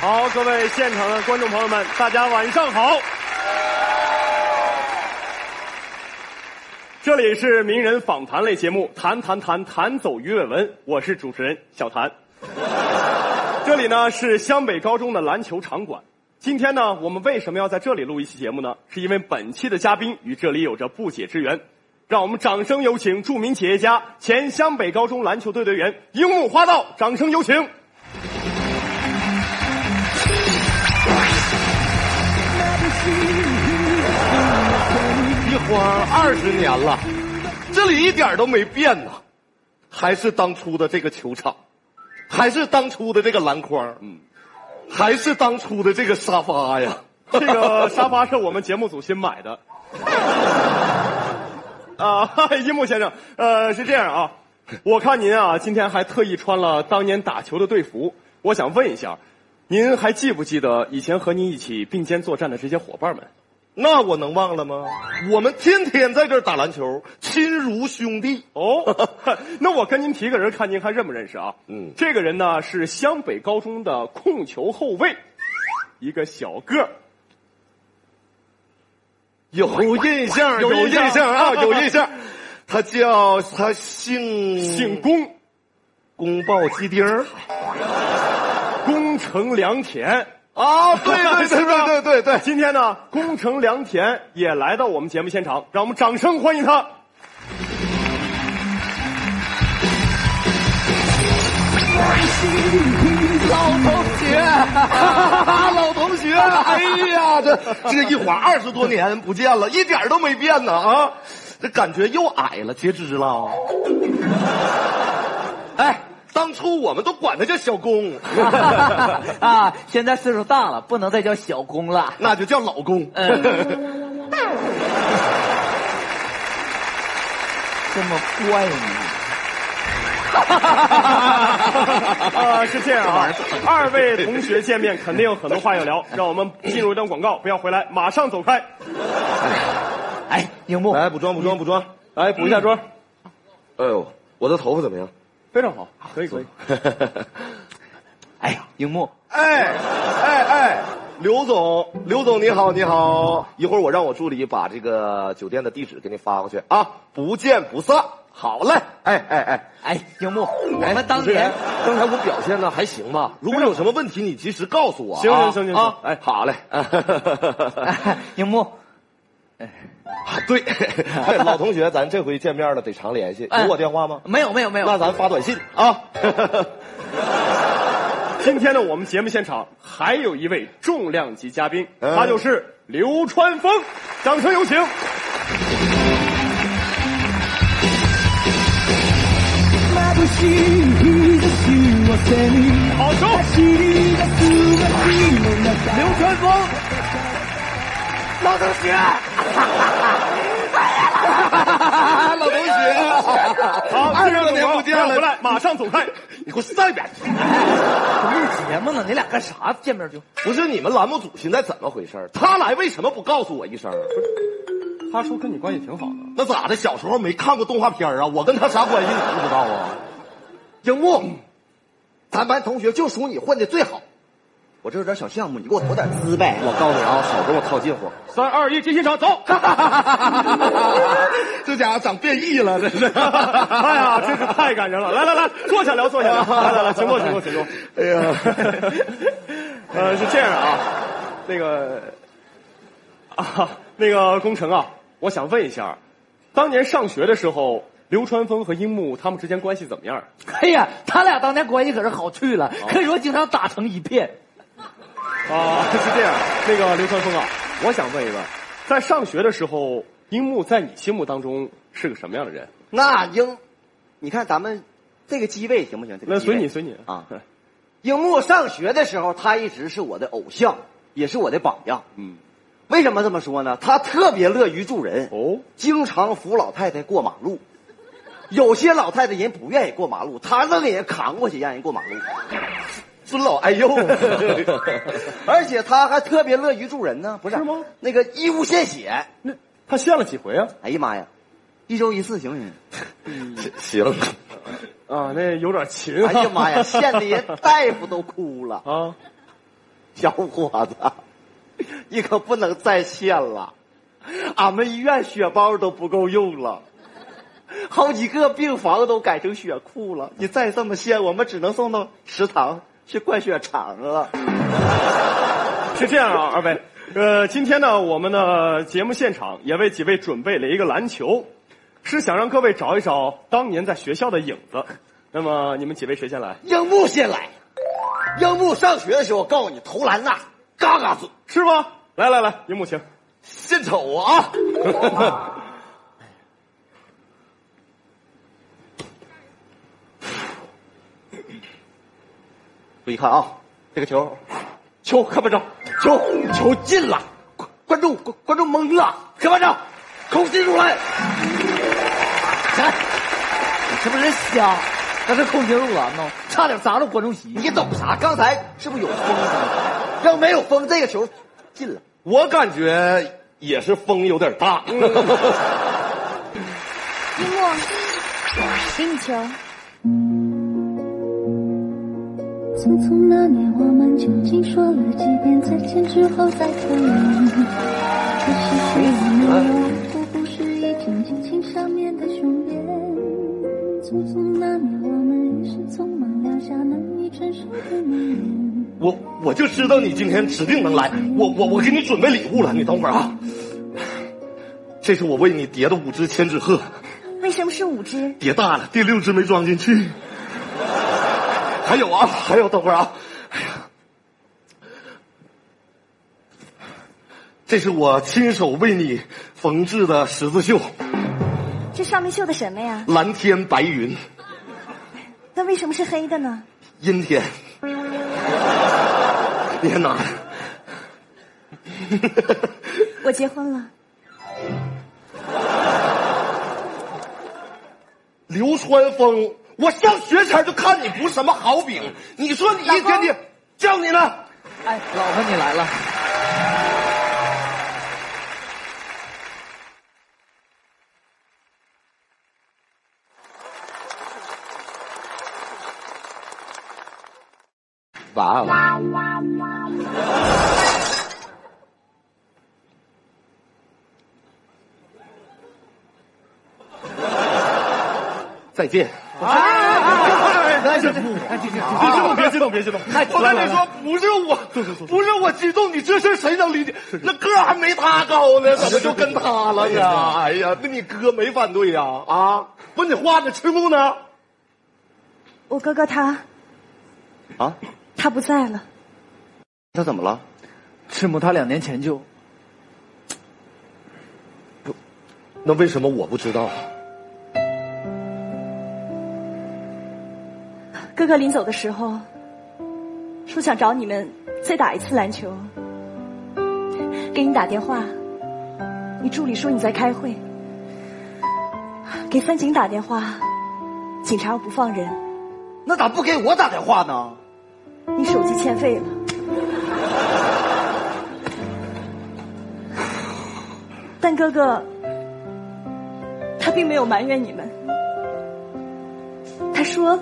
好，各位现场的观众朋友们，大家晚上好。这里是名人访谈类节目《谈谈谈谈走鱼尾纹》，我是主持人小谭。这里呢是湘北高中的篮球场馆。今天呢，我们为什么要在这里录一期节目呢？是因为本期的嘉宾与这里有着不解之缘。让我们掌声有请著名企业家、前湘北高中篮球队队员樱木花道，掌声有请。一晃二十年了，这里一点都没变呐，还是当初的这个球场，还是当初的这个篮筐，嗯，还是当初的这个沙发呀。这个沙发是我们节目组新买的。啊，樱木先生，呃，是这样啊，我看您啊，今天还特意穿了当年打球的队服，我想问一下，您还记不记得以前和您一起并肩作战的这些伙伴们？那我能忘了吗？我们天天在这儿打篮球，亲如兄弟。哦，那我跟您提个人，看您还认不认识啊？嗯，这个人呢是湘北高中的控球后卫，一个小个儿。有印象，有印象啊，有印象。他叫他姓姓龚，宫爆鸡丁儿，宫城良田啊，对 对对对对对对。今天呢，宫城良田也来到我们节目现场，让我们掌声欢迎他。老同学，老同学，哎呀，这这一晃二十多年不见了，一点都没变呢啊！这感觉又矮了，截肢了。哎，当初我们都管他叫小公 啊，现在岁数大了，不能再叫小公了，那就叫老公。嗯，这么怪呢？啊，是这样啊！二位同学见面肯定有很多话要聊，让我们进入一段广告，不要回来，马上走开。哎，樱木，来补妆补妆补妆，来补一下妆。哎呦，我的头发怎么样？非常好，可以可以。哎呀，樱木，哎哎哎，刘总，刘总你好你好，一会儿我让我助理把这个酒店的地址给你发过去啊，不见不散。好嘞，哎哎哎哎，樱木，我们当年刚才我表现的还行吧？如果有什么问题，你及时告诉我。行行行行啊，哎，好嘞，樱 木，哎，对，老同学，咱这回见面了，得常联系。有我电话吗？没有没有没有。那咱发短信啊。今天呢，我们节目现场还有一位重量级嘉宾，他就是流川枫，掌声有请。好球！流川枫，老同学，老同学，好，二十多年不见了，回来，马上走开，你给我散一边去！录节目呢，你俩干啥？见面就不是你们栏目组现在怎么回事？他来为什么不告诉我一声？他说跟你关系挺好的，那咋的？小时候没看过动画片啊？我跟他啥关系你不知道啊？樱木，咱班同学就属你混的最好。我这有点小项目，你给我投点资呗。我告诉你啊，少跟我套近乎。三二一，进现场，走！这家伙长变异了，这是。哎呀，真是太感人了！来来来，坐下聊，坐下聊。来来来，请坐，请坐，请坐。哎呀，呃，是这样啊，那个啊，那个工程啊，我想问一下，当年上学的时候。流川枫和樱木他们之间关系怎么样？哎呀，他俩当年关系可是好去了，可以说经常打成一片。啊，是这样。那个刘川峰啊，我想问一问，在上学的时候，樱木在你心目当中是个什么样的人？那樱，你看咱们这个机位行不行？那随你随你啊。樱木上学的时候，他一直是我的偶像，也是我的榜样。嗯，为什么这么说呢？他特别乐于助人哦，经常扶老太太过马路。有些老太太人不愿意过马路，他愣给人扛过去让人过马路，尊老爱幼。而且他还特别乐于助人呢，不是吗？那个义务献血，那他献了几回啊？哎呀妈呀，一周一次行不行？行，啊，那有点勤。哎呀妈呀，献的人大夫都哭了啊！小伙子，你可不能再献了，俺们医院血包都不够用了，好几个病房都改成血库了。你再这么献，我们只能送到食堂去灌血肠了。是这样啊，二位，呃，今天呢，我们的节目现场也为几位准备了一个篮球，是想让各位找一找当年在学校的影子。那么你们几位谁先来？樱木先来，樱木上学的时候，告诉你投篮呐，嘎嘎准，是吗？来来来，樱木请。献丑啊！注意看啊，这个球，球看不着，球球进了，观观众观观众懵了，看不着，空心入篮。哎，你是不是瞎？那是空心入篮呢，差点砸着观众席。你懂啥？刚才是不是有风啊？要没有风，这个球进了。我感觉也是风有点大。樱木，给你球。匆匆那年，我们究竟说了几遍再见之后再分离？可是谁也没有，我不是一张激情上面的雄辩。匆匆那年，我们一时匆忙撂下难以承受的诺言。我我就知道你今天指定能来，我我我给你准备礼物了，你等会儿啊。这是我为你叠的五只千纸鹤，为什么是五只？叠大了，第六只没装进去。还有啊，还有，等会儿啊。哎呀，这是我亲手为你缝制的十字绣，这上面绣的什么呀？蓝天白云，那为什么是黑的呢？阴天。你先拿。我结婚了。流川枫，我上学前就看你不是什么好饼，你说你一天天叫你呢？哎，老婆你来了。哇哦！再见。来，这这别激动，别激动，别激动。我跟你说，不是我，不是我激动，你这事谁能理解？那个还没他高呢，怎么就跟他了呢？哎呀，那你哥没反对呀？啊，不，你画的赤木呢？我哥哥他啊，他不在了。他怎么了？赤木他两年前就不那为什么我不知道？哥哥临走的时候说想找你们再打一次篮球，给你打电话，你助理说你在开会，给三井打电话，警察又不放人，那咋不给我打电话呢？你手机欠费了。但哥哥他并没有埋怨你们，他说。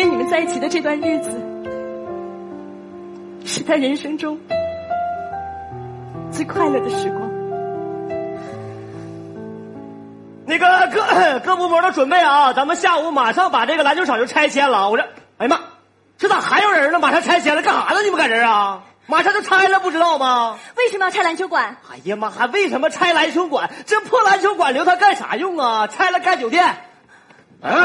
跟你们在一起的这段日子，是他人生中最快乐的时光。那个各各部门都准备啊，咱们下午马上把这个篮球场就拆迁了。我这，哎呀妈，这咋还有人呢？马上拆迁了，干啥呢？你们搁这啊？马上就拆了，不知道吗？为什么要拆篮球馆？哎呀妈，还为什么拆篮球馆？这破篮球馆留它干啥用啊？拆了盖酒店。啊，就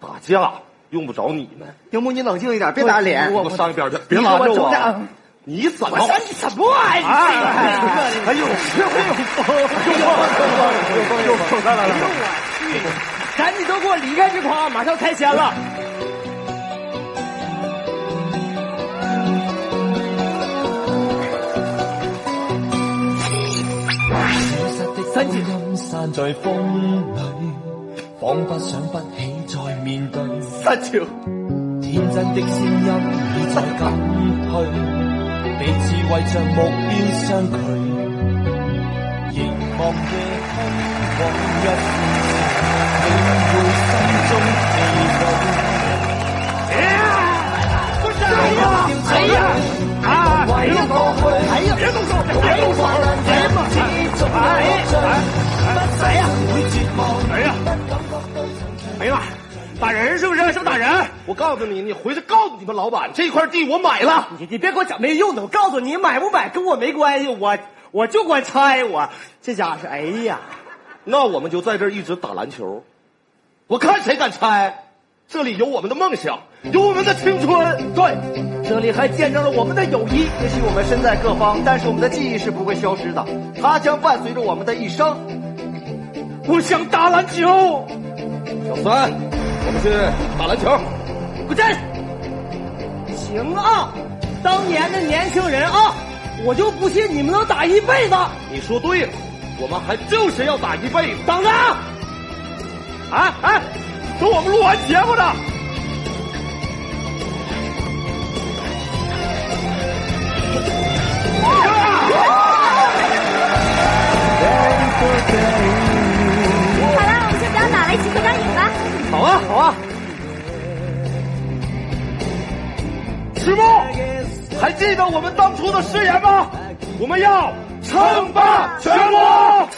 打架用不着你们。樱木，你冷静一点，别打脸。我上一边去，别拉着我。我你怎么？我你什么玩意儿？哎呦，有风，来来来，赶紧都给我离开这块，马上拆迁了。三井散在風裏，彷彿想不起再面對。三井，天真的聲音已在減退，彼此為着目標相距，凝望夜空，往一線，領會心中疲累。哎告诉你，你回去告诉你们老板，这块地我买了。你你别给我讲没用的，我告诉你，买不买跟我没关系，我我就管拆我。这家伙是，哎呀，那我们就在这儿一直打篮球，我看谁敢拆。这里有我们的梦想，有我们的青春。对，这里还见证了我们的友谊。也许我们身在各方，但是我们的记忆是不会消失的，它将伴随着我们的一生。我想打篮球。小三，我们去打篮球。滚蛋！行啊，当年的年轻人啊，我就不信你们能打一辈子。你说对了，我们还就是要打一辈子。等着！哎哎，等我们录完节目呢。好记得我们当初的誓言吗？我们要称霸全国。